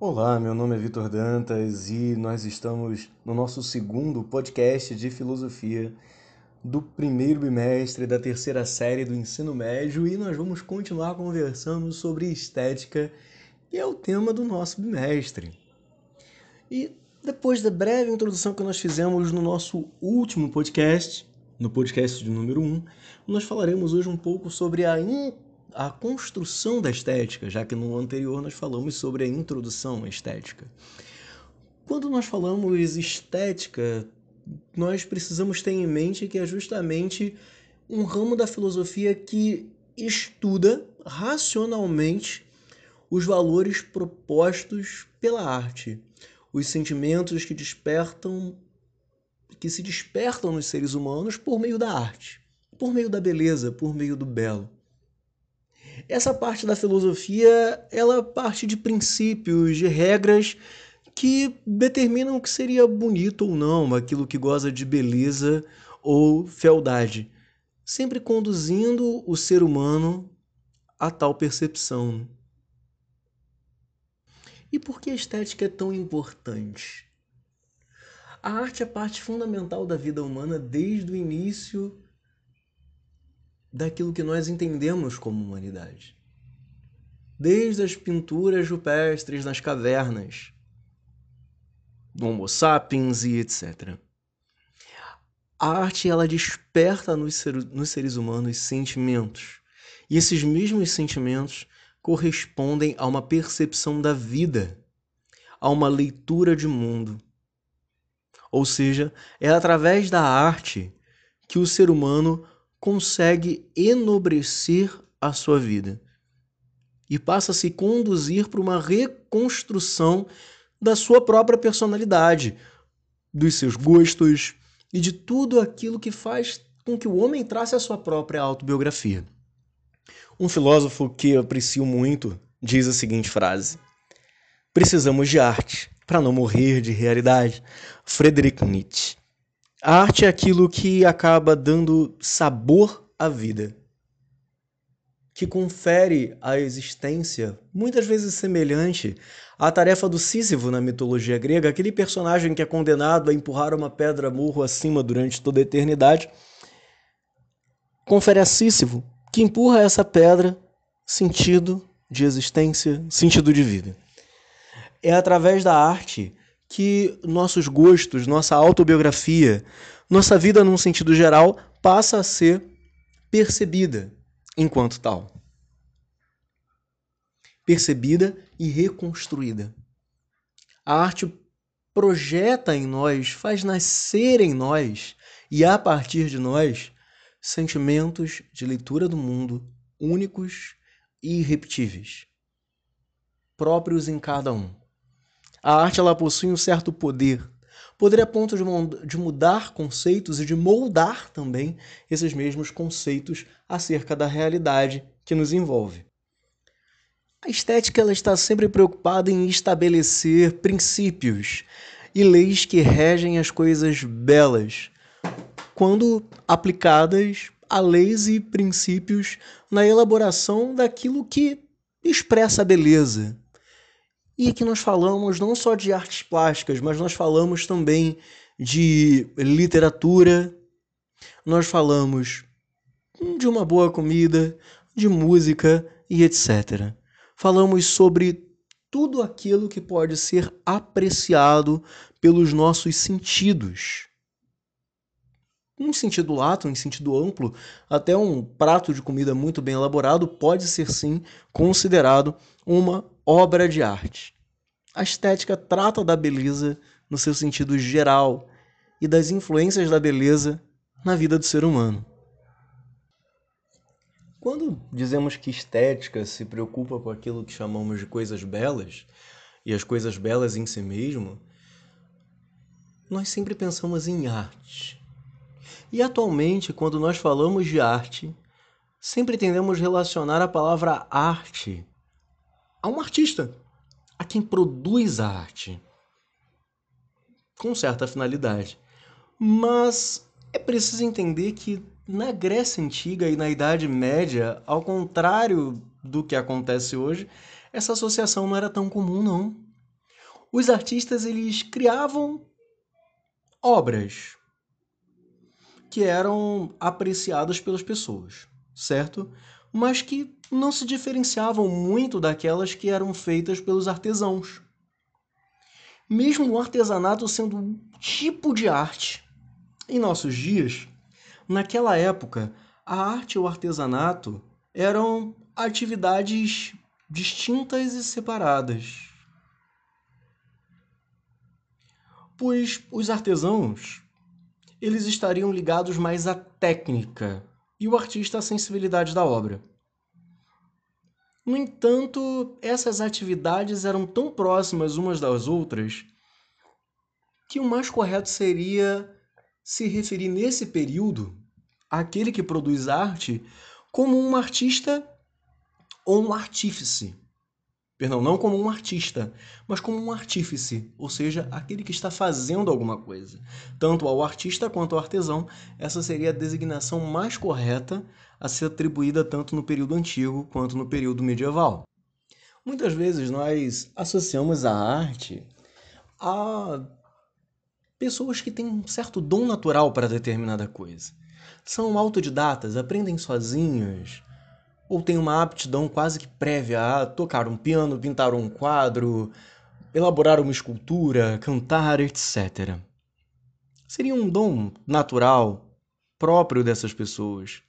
Olá, meu nome é Vitor Dantas e nós estamos no nosso segundo podcast de filosofia do primeiro bimestre da terceira série do ensino médio e nós vamos continuar conversando sobre estética, que é o tema do nosso bimestre. E depois da breve introdução que nós fizemos no nosso último podcast, no podcast de número 1, nós falaremos hoje um pouco sobre a a construção da estética, já que no anterior nós falamos sobre a introdução à estética. Quando nós falamos estética, nós precisamos ter em mente que é justamente um ramo da filosofia que estuda racionalmente os valores propostos pela arte, os sentimentos que despertam que se despertam nos seres humanos por meio da arte, por meio da beleza, por meio do belo. Essa parte da filosofia, ela parte de princípios, de regras que determinam o que seria bonito ou não, aquilo que goza de beleza ou fealdade, sempre conduzindo o ser humano a tal percepção. E por que a estética é tão importante? A arte é parte fundamental da vida humana desde o início daquilo que nós entendemos como humanidade. Desde as pinturas rupestres nas cavernas, do Homo sapiens e etc. A arte ela desperta nos, ser, nos seres humanos sentimentos. E esses mesmos sentimentos correspondem a uma percepção da vida, a uma leitura de mundo. Ou seja, é através da arte que o ser humano consegue enobrecer a sua vida e passa a se conduzir para uma reconstrução da sua própria personalidade, dos seus gostos e de tudo aquilo que faz com que o homem trace a sua própria autobiografia. Um filósofo que eu aprecio muito diz a seguinte frase: Precisamos de arte para não morrer de realidade. Friedrich Nietzsche. A arte é aquilo que acaba dando sabor à vida, que confere à existência, muitas vezes semelhante à tarefa do Sísifo na mitologia grega, aquele personagem que é condenado a empurrar uma pedra murro acima durante toda a eternidade, confere a Sísifo, que empurra essa pedra sentido de existência, sentido de vida. É através da arte que nossos gostos, nossa autobiografia, nossa vida num sentido geral passa a ser percebida enquanto tal. Percebida e reconstruída. A arte projeta em nós, faz nascer em nós e a partir de nós sentimentos de leitura do mundo únicos e irrepetíveis, próprios em cada um. A arte ela possui um certo poder, poder a ponto de, mudar conceitos e de moldar também esses mesmos conceitos acerca da realidade que nos envolve. A estética ela está sempre preocupada em estabelecer princípios e leis que regem as coisas belas, quando aplicadas a leis e princípios na elaboração daquilo que expressa a beleza, e aqui nós falamos não só de artes plásticas, mas nós falamos também de literatura, nós falamos de uma boa comida, de música e etc. Falamos sobre tudo aquilo que pode ser apreciado pelos nossos sentidos. Em sentido lato, em sentido amplo, até um prato de comida muito bem elaborado pode ser sim considerado uma obra de arte. A estética trata da beleza no seu sentido geral e das influências da beleza na vida do ser humano. Quando dizemos que estética se preocupa com aquilo que chamamos de coisas belas, e as coisas belas em si mesmo, nós sempre pensamos em arte. E atualmente, quando nós falamos de arte, sempre tendemos a relacionar a palavra arte a um artista, a quem produz a arte, com certa finalidade. Mas é preciso entender que na Grécia Antiga e na Idade Média, ao contrário do que acontece hoje, essa associação não era tão comum, não. os artistas eles criavam obras que eram apreciadas pelas pessoas, certo? Mas que não se diferenciavam muito daquelas que eram feitas pelos artesãos. Mesmo o artesanato sendo um tipo de arte, em nossos dias, naquela época, a arte e o artesanato eram atividades distintas e separadas. Pois os artesãos, eles estariam ligados mais à técnica e o artista à sensibilidade da obra. No entanto, essas atividades eram tão próximas umas das outras que o mais correto seria se referir nesse período àquele que produz arte como um artista ou um artífice. Perdão, não como um artista, mas como um artífice, ou seja, aquele que está fazendo alguma coisa. Tanto ao artista quanto ao artesão, essa seria a designação mais correta a ser atribuída tanto no período antigo quanto no período medieval. Muitas vezes nós associamos a arte a pessoas que têm um certo dom natural para determinada coisa. São autodidatas, aprendem sozinhos, ou têm uma aptidão quase que prévia a tocar um piano, pintar um quadro, elaborar uma escultura, cantar, etc. Seria um dom natural, próprio dessas pessoas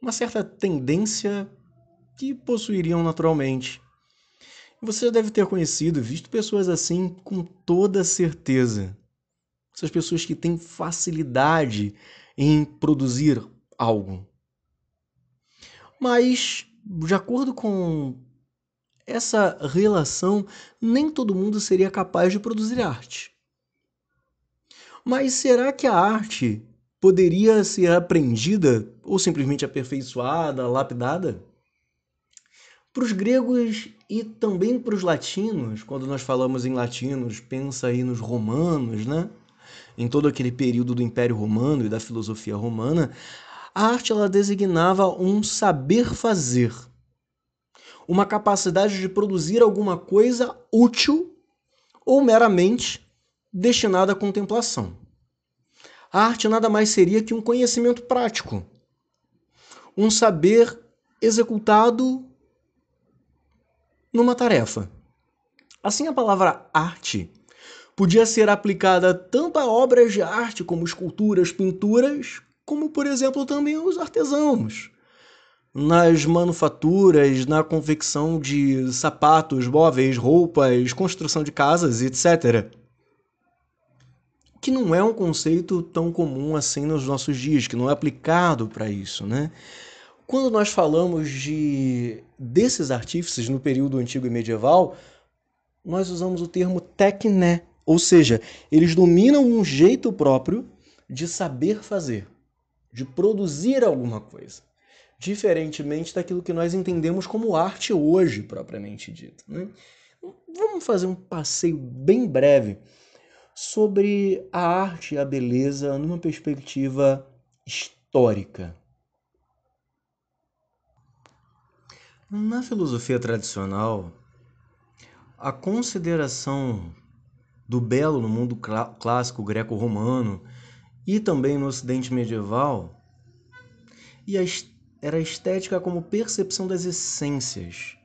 uma certa tendência que possuiriam naturalmente. Você já deve ter conhecido, visto pessoas assim com toda certeza. Essas pessoas que têm facilidade em produzir algo. Mas, de acordo com essa relação, nem todo mundo seria capaz de produzir arte. Mas será que a arte poderia ser aprendida ou simplesmente aperfeiçoada, lapidada? Para os gregos e também para os latinos, quando nós falamos em latinos, pensa aí nos romanos, né? Em todo aquele período do Império Romano e da filosofia romana, a arte ela designava um saber fazer, uma capacidade de produzir alguma coisa útil ou meramente destinada à contemplação. A arte nada mais seria que um conhecimento prático, um saber executado numa tarefa. Assim, a palavra arte podia ser aplicada tanto a obras de arte como esculturas, pinturas, como, por exemplo, também os artesãos. Nas manufaturas, na confecção de sapatos, móveis, roupas, construção de casas, etc que não é um conceito tão comum assim nos nossos dias, que não é aplicado para isso, né? Quando nós falamos de desses artífices no período antigo e medieval, nós usamos o termo tecné, ou seja, eles dominam um jeito próprio de saber fazer, de produzir alguma coisa, diferentemente daquilo que nós entendemos como arte hoje, propriamente dito. Né? Vamos fazer um passeio bem breve sobre a arte e a beleza numa perspectiva histórica. Na filosofia tradicional, a consideração do belo no mundo clássico greco-romano e também no ocidente medieval e a, era a estética como percepção das essências,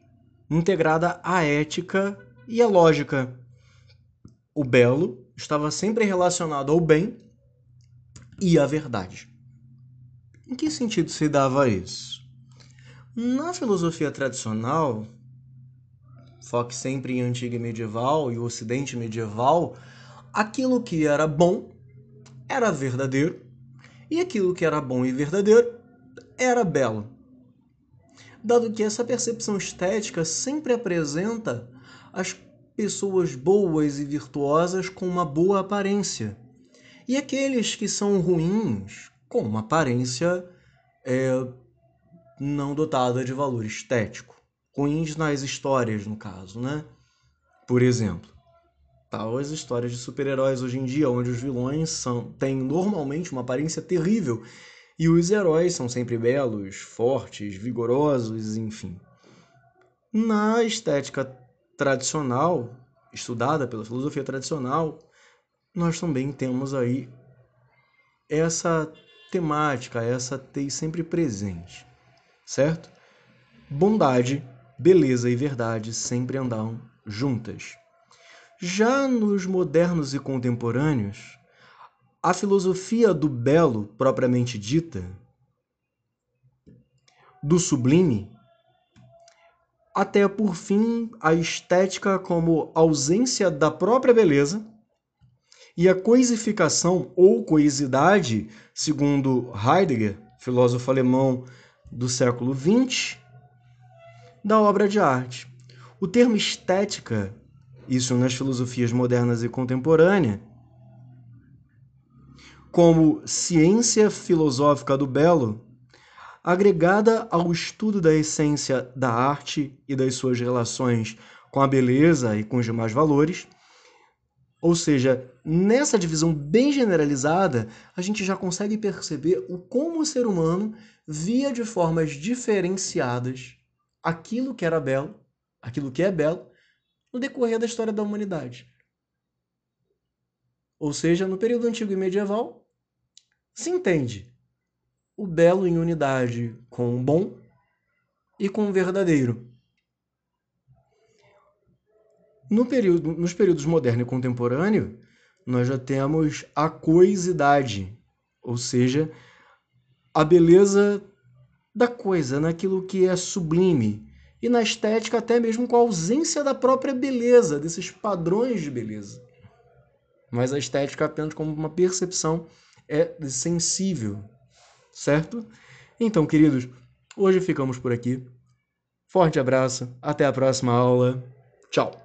integrada à ética e à lógica. O belo estava sempre relacionado ao bem e à verdade. Em que sentido se dava isso? Na filosofia tradicional, foque sempre em antiga medieval e ocidente medieval, aquilo que era bom era verdadeiro e aquilo que era bom e verdadeiro era belo. Dado que essa percepção estética sempre apresenta as pessoas boas e virtuosas com uma boa aparência, e aqueles que são ruins com uma aparência é, não dotada de valor estético. Ruins nas histórias, no caso, né? Por exemplo, tal as histórias de super-heróis hoje em dia, onde os vilões são, têm normalmente uma aparência terrível e os heróis são sempre belos, fortes, vigorosos, enfim. Na estética tradicional, estudada pela filosofia tradicional, nós também temos aí essa temática, essa tez sempre presente, certo? Bondade, beleza e verdade sempre andam juntas. Já nos modernos e contemporâneos, a filosofia do belo, propriamente dita, do sublime, até por fim a estética como ausência da própria beleza e a coisificação ou coisidade, segundo Heidegger, filósofo alemão do século XX, da obra de arte. O termo estética, isso nas filosofias modernas e contemporâneas, como ciência filosófica do belo, agregada ao estudo da essência da arte e das suas relações com a beleza e com os demais valores. Ou seja, nessa divisão bem generalizada, a gente já consegue perceber o como o ser humano via de formas diferenciadas aquilo que era belo, aquilo que é belo, no decorrer da história da humanidade. Ou seja, no período antigo e medieval, se entende o belo em unidade com o bom e com o verdadeiro. No período, nos períodos moderno e contemporâneo, nós já temos a coisidade, ou seja, a beleza da coisa, naquilo que é sublime, e na estética até mesmo com a ausência da própria beleza, desses padrões de beleza. Mas a estética apenas como uma percepção é sensível, certo? Então, queridos, hoje ficamos por aqui. Forte abraço, até a próxima aula. Tchau!